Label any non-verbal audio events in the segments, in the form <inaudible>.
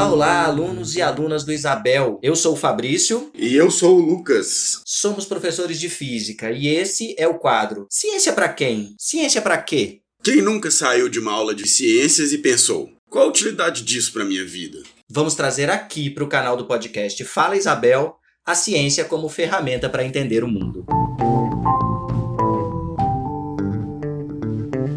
Olá, olá, alunos e alunas do Isabel. Eu sou o Fabrício. E eu sou o Lucas. Somos professores de física e esse é o quadro Ciência para quem? Ciência para quê? Quem nunca saiu de uma aula de ciências e pensou: qual a utilidade disso para minha vida? Vamos trazer aqui para o canal do podcast Fala Isabel a ciência como ferramenta para entender o mundo.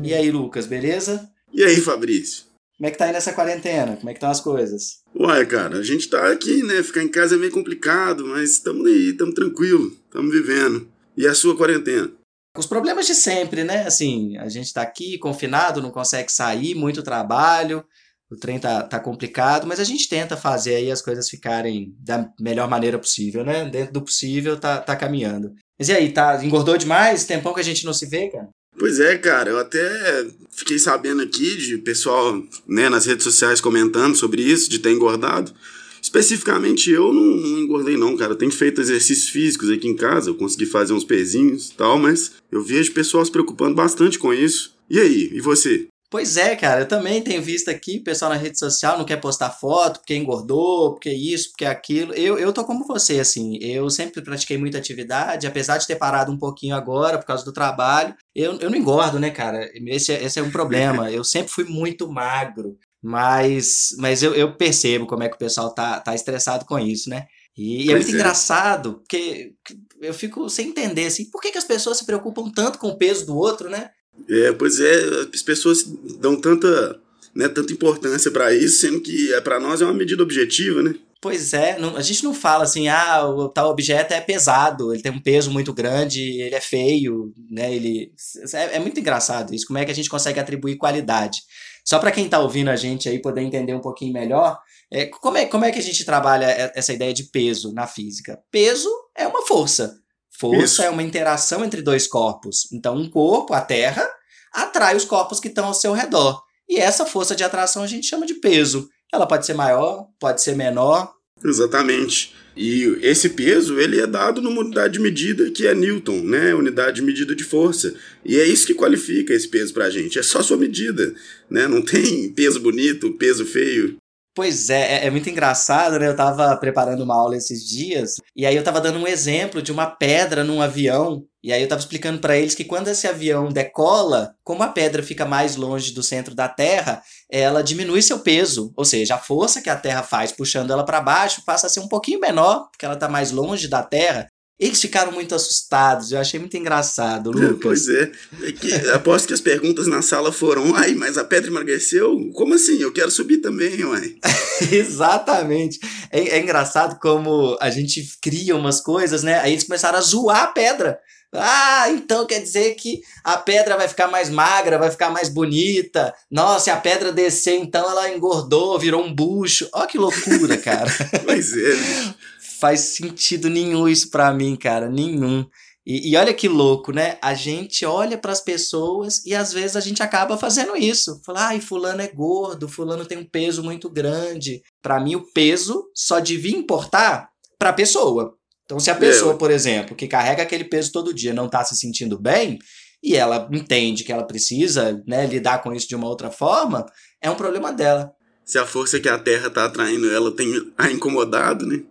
E aí, Lucas, beleza? E aí, Fabrício? Como é que tá aí nessa quarentena? Como é que estão as coisas? Uai, cara, a gente tá aqui, né? Ficar em casa é meio complicado, mas estamos aí, estamos tranquilo, estamos vivendo. E a sua quarentena? Os problemas de sempre, né? Assim, a gente tá aqui confinado, não consegue sair, muito trabalho, o trem tá, tá complicado, mas a gente tenta fazer aí as coisas ficarem da melhor maneira possível, né? Dentro do possível, tá, tá caminhando. Mas e aí, tá, engordou demais? Tempão que a gente não se vê, cara? Pois é, cara, eu até fiquei sabendo aqui de pessoal né, nas redes sociais comentando sobre isso, de ter engordado. Especificamente eu não, não, engordei não, cara. Eu tenho feito exercícios físicos aqui em casa, eu consegui fazer uns pezinhos e tal, mas eu vejo pessoal se preocupando bastante com isso. E aí, e você? Pois é, cara, eu também tenho visto aqui, pessoal na rede social não quer postar foto porque engordou, porque isso, porque aquilo. Eu, eu tô como você, assim, eu sempre pratiquei muita atividade, apesar de ter parado um pouquinho agora por causa do trabalho, eu, eu não engordo, né, cara? Esse, é, esse é um problema. <laughs> Eu sempre fui muito magro, mas, mas eu, eu percebo como é que o pessoal tá, tá estressado com isso, né? E, e é muito é. engraçado, porque eu fico sem entender, assim, por que, que as pessoas se preocupam tanto com o peso do outro, né? É, pois é, as pessoas dão tanta, né, tanta importância para isso, sendo que é para nós é uma medida objetiva, né? Pois é, não, a gente não fala assim, ah, o tal objeto é pesado, ele tem um peso muito grande, ele é feio, né? Ele é, é muito engraçado isso. Como é que a gente consegue atribuir qualidade? Só para quem está ouvindo a gente aí poder entender um pouquinho melhor, é, como, é, como é que a gente trabalha essa ideia de peso na física? Peso é uma força. Força Isso. é uma interação entre dois corpos. Então, um corpo, a Terra, atrai os corpos que estão ao seu redor. E essa força de atração a gente chama de peso. Ela pode ser maior, pode ser menor. Exatamente. E esse peso ele é dado numa unidade de medida que é Newton, né? Unidade de medida de força. E é isso que qualifica esse peso pra gente. É só sua medida, né? Não tem peso bonito, peso feio. Pois é, é, é, muito engraçado, né? Eu tava preparando uma aula esses dias, e aí eu tava dando um exemplo de uma pedra num avião, e aí eu tava explicando para eles que quando esse avião decola, como a pedra fica mais longe do centro da Terra, ela diminui seu peso, ou seja, a força que a Terra faz puxando ela para baixo passa a ser um pouquinho menor, porque ela tá mais longe da Terra, eles ficaram muito assustados, eu achei muito engraçado, Lucas. <laughs> Pois é. é que, aposto que as perguntas na sala foram: ai, mas a pedra emagreceu? Como assim? Eu quero subir também, uai. <laughs> Exatamente. É, é, engraçado como a gente cria umas coisas, né? Aí eles começaram a zoar a pedra. Ah, então quer dizer que a pedra vai ficar mais magra, vai ficar mais bonita. Nossa, se a pedra descer, então ela engordou, virou um bucho. Ó, que loucura, cara. <laughs> pois é faz sentido nenhum isso para mim, cara, nenhum. E, e, olha que louco, né? A gente olha para as pessoas e às vezes a gente acaba fazendo isso. Falar, ai, fulano é gordo, fulano tem um peso muito grande. Para mim, o peso só devia importar para a pessoa. Então, se a pessoa, por exemplo, que carrega aquele peso todo dia, não está se sentindo bem, e ela entende que ela precisa né, lidar com isso de uma outra forma, é um problema dela. Se a força que a Terra está atraindo ela tem a incomodado, né?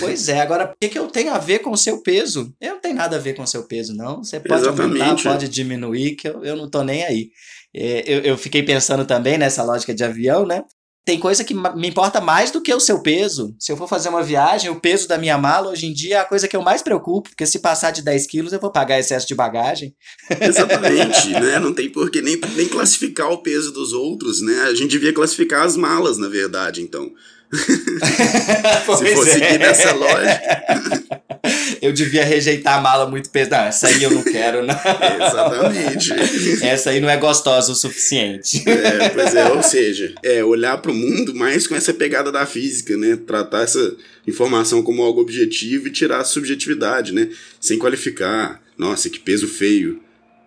Pois é, agora o que, que eu tenho a ver com o seu peso? Eu não tenho nada a ver com o seu peso, não. Você pode Exatamente. aumentar, pode diminuir, que eu, eu não tô nem aí. É, eu, eu fiquei pensando também nessa lógica de avião, né? Tem coisa que me importa mais do que o seu peso. Se eu for fazer uma viagem, o peso da minha mala hoje em dia é a coisa que eu mais preocupo, porque se passar de 10 quilos eu vou pagar excesso de bagagem. Exatamente, <laughs> né? Não tem por que nem, nem classificar o peso dos outros, né? A gente devia classificar as malas, na verdade, então. <laughs> Se for é. seguir nessa lógica. <laughs> eu devia rejeitar a mala muito pesada. Não, essa aí eu não quero, não. Exatamente. Essa aí não é gostosa o suficiente. É, pois é, ou seja, é olhar para o mundo mais com essa pegada da física, né? Tratar essa informação como algo objetivo e tirar a subjetividade, né? Sem qualificar. Nossa, que peso feio.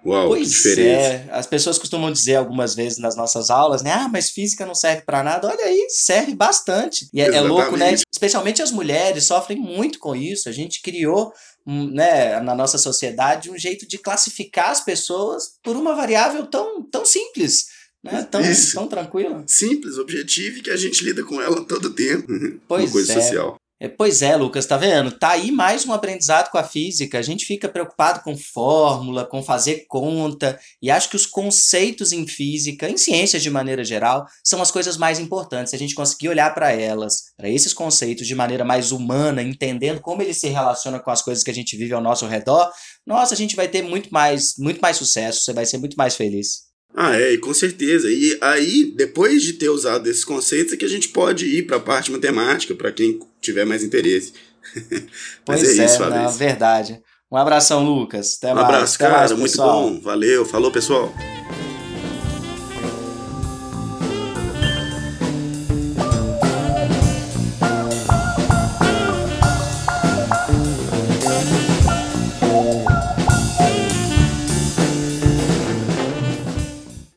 Uau, pois que diferença. É. As pessoas costumam dizer algumas vezes nas nossas aulas, né? Ah, mas física não serve para nada. Olha aí, serve bastante. E é, é, louco, né? Especialmente as mulheres sofrem muito com isso. A gente criou, né, na nossa sociedade, um jeito de classificar as pessoas por uma variável tão, tão simples. Né? Tão, Isso. tão tranquila. Simples, objetiva e que a gente lida com ela todo tempo. <laughs> Pois Uma coisa é. social. É, pois é, Lucas, tá vendo? Tá aí mais um aprendizado com a física. A gente fica preocupado com fórmula, com fazer conta, e acho que os conceitos em física, em ciências de maneira geral, são as coisas mais importantes. Se a gente conseguir olhar para elas, para esses conceitos de maneira mais humana, entendendo como eles se relacionam com as coisas que a gente vive ao nosso redor, nossa, a gente vai ter muito mais, muito mais sucesso, você vai ser muito mais feliz. Ah, é, com certeza. E aí, depois de ter usado esses conceitos, é que a gente pode ir para a parte matemática, para quem tiver mais interesse. <laughs> Mas pois é, é isso, na verdade. Um abração, Lucas. Até um mais. abraço, Até cara. Mais, muito bom. Valeu. Falou, pessoal.